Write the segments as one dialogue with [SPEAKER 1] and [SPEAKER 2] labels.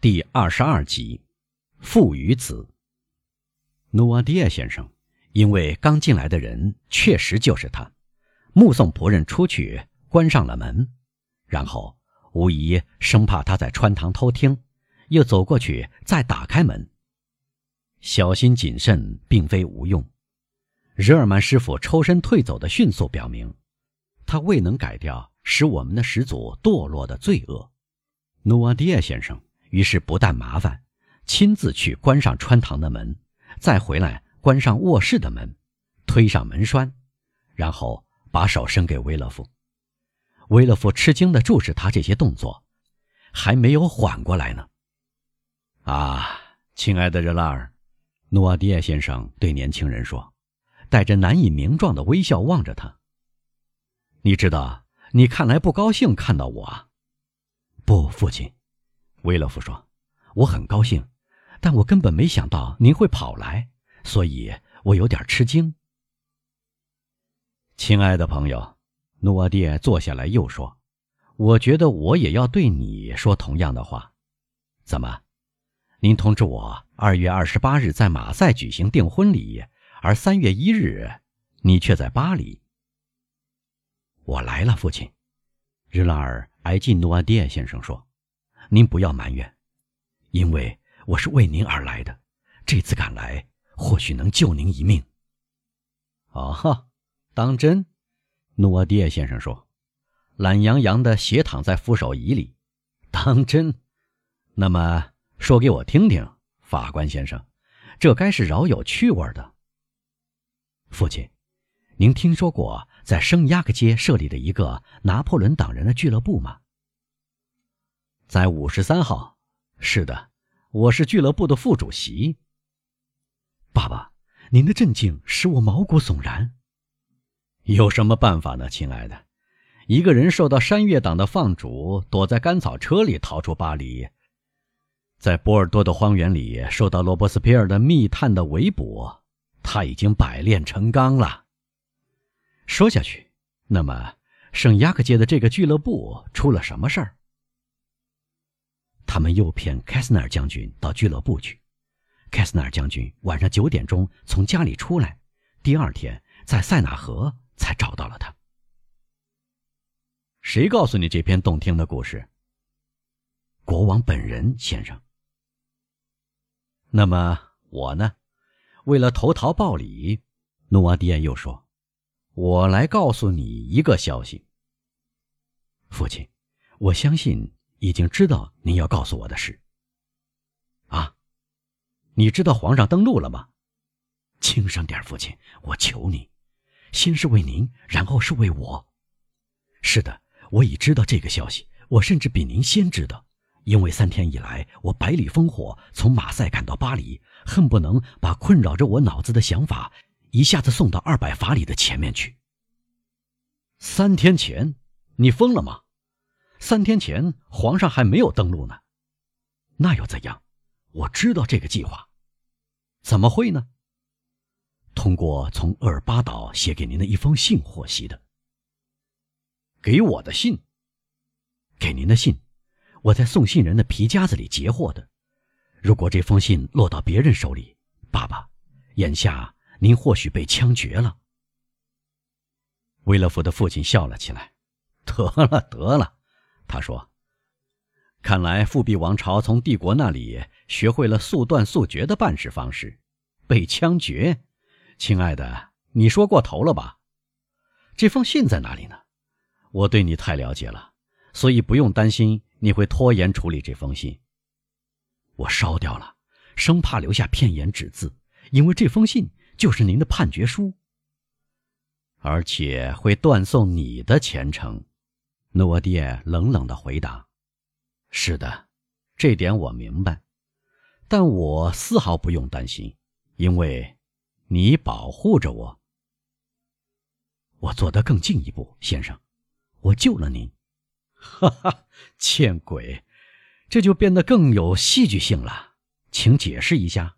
[SPEAKER 1] 第二十二集，父与子。努瓦迪亚先生，因为刚进来的人确实就是他，目送仆人出去，关上了门，然后无疑生怕他在穿堂偷听，又走过去再打开门。小心谨慎并非无用。日耳曼师傅抽身退走的迅速表明，他未能改掉使我们的始祖堕落的罪恶。努瓦迪亚先生。于是不但麻烦，亲自去关上穿堂的门，再回来关上卧室的门，推上门栓，然后把手伸给威勒夫。威勒夫吃惊地注视他这些动作，还没有缓过来呢。啊，亲爱的热拉尔，诺瓦迪亚先生对年轻人说，带着难以名状的微笑望着他。你知道，你看来不高兴看到我啊？不，父亲。威勒夫说：“我很高兴，但我根本没想到您会跑来，所以我有点吃惊。”亲爱的朋友，努瓦蒂坐下来又说：“我觉得我也要对你说同样的话。怎么？您通知我二月二十八日在马赛举行订婚礼，而三月一日你却在巴黎。”我来了，父亲。日拉尔挨近努瓦蒂先生说。您不要埋怨，因为我是为您而来的。这次赶来，或许能救您一命。哦哈，当真？诺瓦迪亚先生说，懒洋洋的斜躺在扶手椅里。当真？那么说给我听听，法官先生，这该是饶有趣味的。父亲，您听说过在圣亚克街设立的一个拿破仑党人的俱乐部吗？在五十三号，是的，我是俱乐部的副主席。爸爸，您的镇静使我毛骨悚然。有什么办法呢，亲爱的？一个人受到山岳党的放逐，躲在干草车里逃出巴黎，在波尔多的荒原里受到罗伯斯皮尔的密探的围捕，他已经百炼成钢了。说下去，那么圣雅克街的这个俱乐部出了什么事儿？他们诱骗凯斯纳尔将军到俱乐部去。凯斯纳尔将军晚上九点钟从家里出来，第二天在塞纳河才找到了他。谁告诉你这篇动听的故事？国王本人，先生。那么我呢？为了投桃报李，努瓦迪安又说：“我来告诉你一个消息，父亲，我相信。”已经知道您要告诉我的事。啊，你知道皇上登陆了吗？轻声点，父亲，我求你，先是为您，然后是为我。是的，我已知道这个消息，我甚至比您先知道，因为三天以来，我百里烽火从马赛赶到巴黎，恨不能把困扰着我脑子的想法一下子送到二百法里的前面去。三天前，你疯了吗？三天前，皇上还没有登陆呢，那又怎样？我知道这个计划，怎么会呢？通过从厄尔巴岛写给您的一封信获悉的。给我的信，给您的信，我在送信人的皮夹子里截获的。如果这封信落到别人手里，爸爸，眼下您或许被枪决了。威勒福的父亲笑了起来，得了，得了。他说：“看来复辟王朝从帝国那里学会了速断速决的办事方式，被枪决。亲爱的，你说过头了吧？这封信在哪里呢？我对你太了解了，所以不用担心你会拖延处理这封信。我烧掉了，生怕留下片言纸字，因为这封信就是您的判决书，而且会断送你的前程。”诺瓦迪耶冷冷的回答：“是的，这点我明白，但我丝毫不用担心，因为，你保护着我。我做得更进一步，先生，我救了您。哈哈，见鬼，这就变得更有戏剧性了，请解释一下，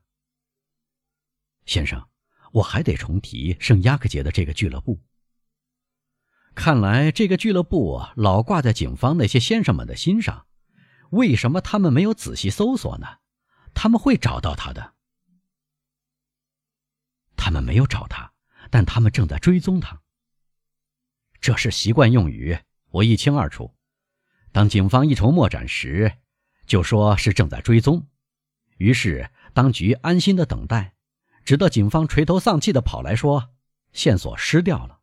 [SPEAKER 1] 先生，我还得重提圣亚克杰的这个俱乐部。”看来这个俱乐部老挂在警方那些先生们的心上，为什么他们没有仔细搜索呢？他们会找到他的。他们没有找他，但他们正在追踪他。这是习惯用语，我一清二楚。当警方一筹莫展时，就说是正在追踪。于是当局安心的等待，直到警方垂头丧气的跑来说线索失掉了。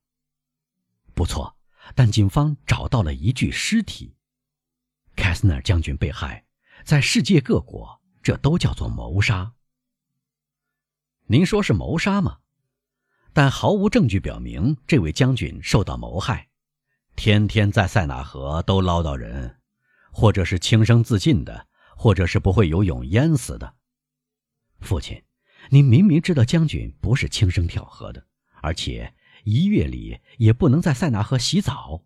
[SPEAKER 1] 不错，但警方找到了一具尸体。凯斯纳将军被害，在世界各国，这都叫做谋杀。您说是谋杀吗？但毫无证据表明这位将军受到谋害。天天在塞纳河都捞到人，或者是轻生自尽的，或者是不会游泳淹死的。父亲，您明明知道将军不是轻生跳河的，而且一月里也不能在塞纳河洗澡。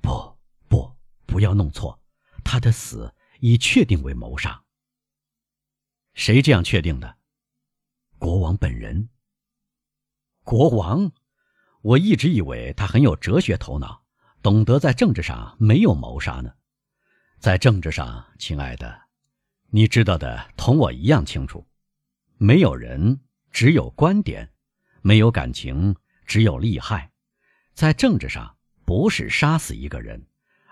[SPEAKER 1] 不。不不要弄错，他的死已确定为谋杀。谁这样确定的？国王本人。国王，我一直以为他很有哲学头脑，懂得在政治上没有谋杀呢。在政治上，亲爱的，你知道的同我一样清楚。没有人，只有观点；没有感情，只有利害。在政治上，不是杀死一个人。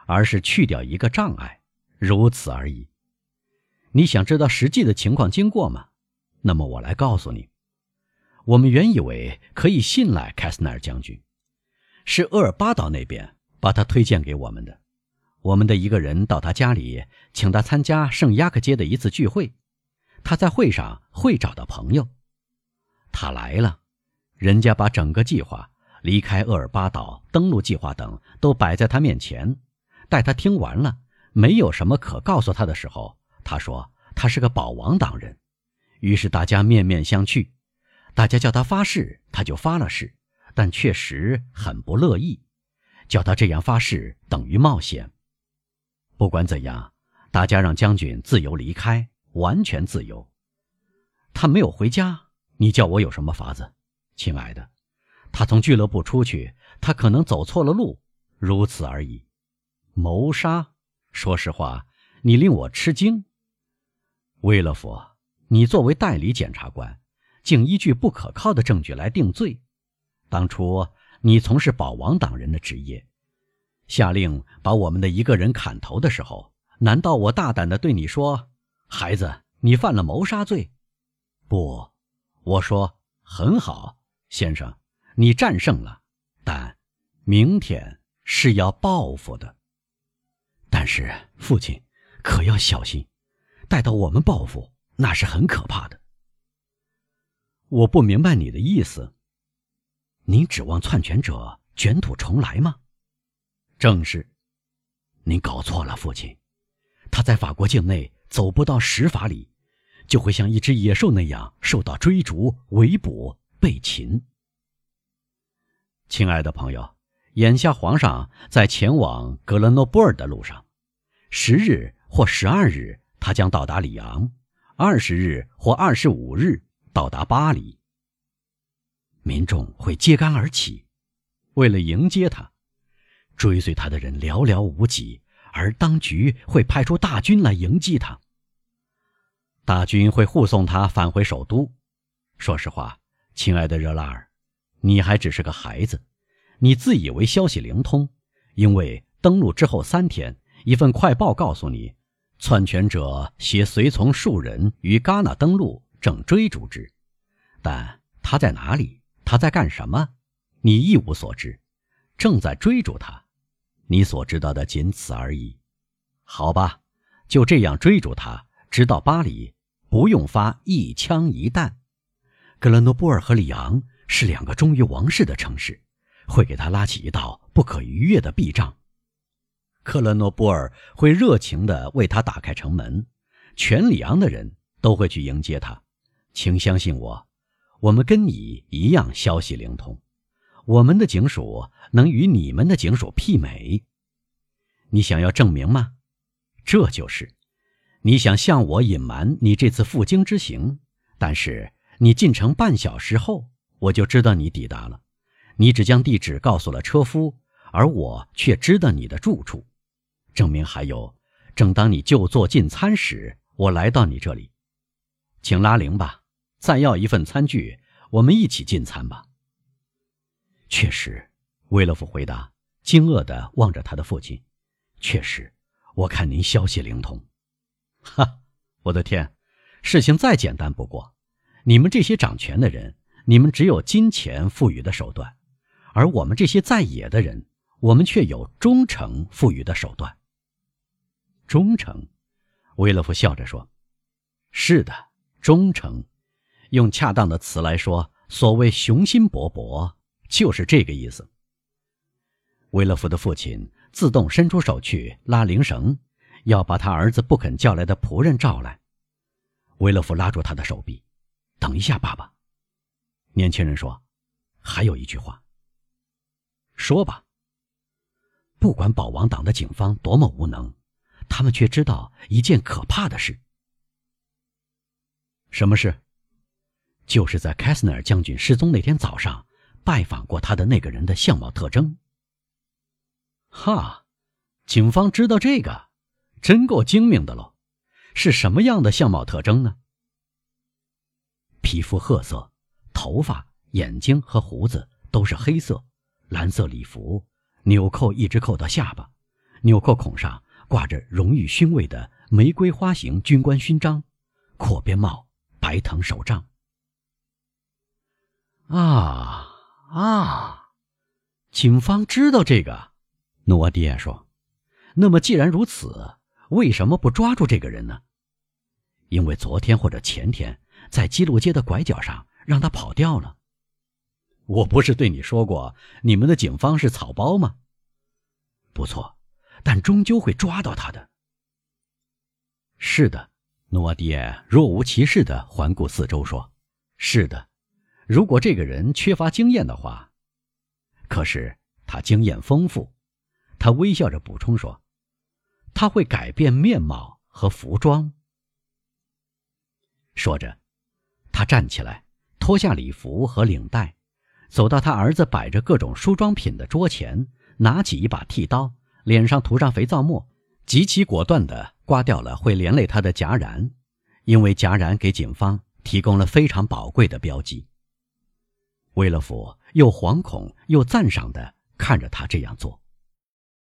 [SPEAKER 1] 而是去掉一个障碍，如此而已。你想知道实际的情况经过吗？那么我来告诉你。我们原以为可以信赖凯斯奈尔将军，是厄尔巴岛那边把他推荐给我们的。我们的一个人到他家里，请他参加圣亚克街的一次聚会。他在会上会找到朋友，他来了，人家把整个计划、离开厄尔巴岛、登陆计划等都摆在他面前。待他听完了，没有什么可告诉他的时候，他说他是个保王党人。于是大家面面相觑，大家叫他发誓，他就发了誓，但确实很不乐意。叫他这样发誓等于冒险。不管怎样，大家让将军自由离开，完全自由。他没有回家，你叫我有什么法子，亲爱的？他从俱乐部出去，他可能走错了路，如此而已。谋杀，说实话，你令我吃惊。威勒佛，你作为代理检察官，竟依据不可靠的证据来定罪。当初你从事保王党人的职业，下令把我们的一个人砍头的时候，难道我大胆的对你说：“孩子，你犯了谋杀罪？”不，我说很好，先生，你战胜了，但明天是要报复的。但是，父亲可要小心，待到我们报复，那是很可怕的。我不明白你的意思。您指望篡权者卷土重来吗？正是。您搞错了，父亲。他在法国境内走不到十法里，就会像一只野兽那样受到追逐、围捕、被擒。亲爱的朋友，眼下皇上在前往格勒诺布尔的路上。十日或十二日，他将到达里昂；二十日或二十五日到达巴黎。民众会揭竿而起，为了迎接他，追随他的人寥寥无几，而当局会派出大军来迎击他。大军会护送他返回首都。说实话，亲爱的热拉尔，你还只是个孩子，你自以为消息灵通，因为登陆之后三天。一份快报告诉你，篡权者携随从数人于戛纳登陆，正追逐之。但他在哪里？他在干什么？你一无所知。正在追逐他，你所知道的仅此而已。好吧，就这样追逐他，直到巴黎，不用发一枪一弹。格勒诺布尔和里昂是两个忠于王室的城市，会给他拉起一道不可逾越的壁障。克勒诺布尔会热情地为他打开城门，全里昂的人都会去迎接他。请相信我，我们跟你一样消息灵通，我们的警署能与你们的警署媲美。你想要证明吗？这就是，你想向我隐瞒你这次赴京之行，但是你进城半小时后，我就知道你抵达了。你只将地址告诉了车夫，而我却知道你的住处。证明还有，正当你就座进餐时，我来到你这里，请拉铃吧，再要一份餐具，我们一起进餐吧。”确实，威勒夫回答，惊愕地望着他的父亲。确实，我看您消息灵通。哈，我的天，事情再简单不过。你们这些掌权的人，你们只有金钱赋予的手段，而我们这些在野的人，我们却有忠诚赋予的手段。忠诚，威勒夫笑着说：“是的，忠诚。用恰当的词来说，所谓雄心勃勃，就是这个意思。”威勒夫的父亲自动伸出手去拉铃绳，要把他儿子不肯叫来的仆人召来。威勒夫拉住他的手臂。等一下，爸爸。年轻人说：“还有一句话。”说吧。不管保王党的警方多么无能，他们却知道一件可怕的事。什么事？就是在凯斯纳尔将军失踪那天早上，拜访过他的那个人的相貌特征。哈，警方知道这个，真够精明的喽。是什么样的相貌特征呢？皮肤褐色，头发、眼睛和胡子都是黑色，蓝色礼服，纽扣一直扣到下巴，纽扣孔上挂着荣誉勋位的玫瑰花形军官勋章，阔边帽，白藤手杖。啊啊！警方知道这个，诺瓦迪亚说。那么既然如此，为什么不抓住这个人呢？因为昨天或者前天。在基路街的拐角上，让他跑掉了。我不是对你说过，你们的警方是草包吗？不错，但终究会抓到他的。是的，诺瓦迪耶若无其事地环顾四周说：“是的，如果这个人缺乏经验的话，可是他经验丰富。”他微笑着补充说：“他会改变面貌和服装。”说着。他站起来，脱下礼服和领带，走到他儿子摆着各种梳妆品的桌前，拿起一把剃刀，脸上涂上肥皂沫，极其果断地刮掉了会连累他的戛然，因为戛然给警方提供了非常宝贵的标记。威勒福又惶恐又赞赏地看着他这样做。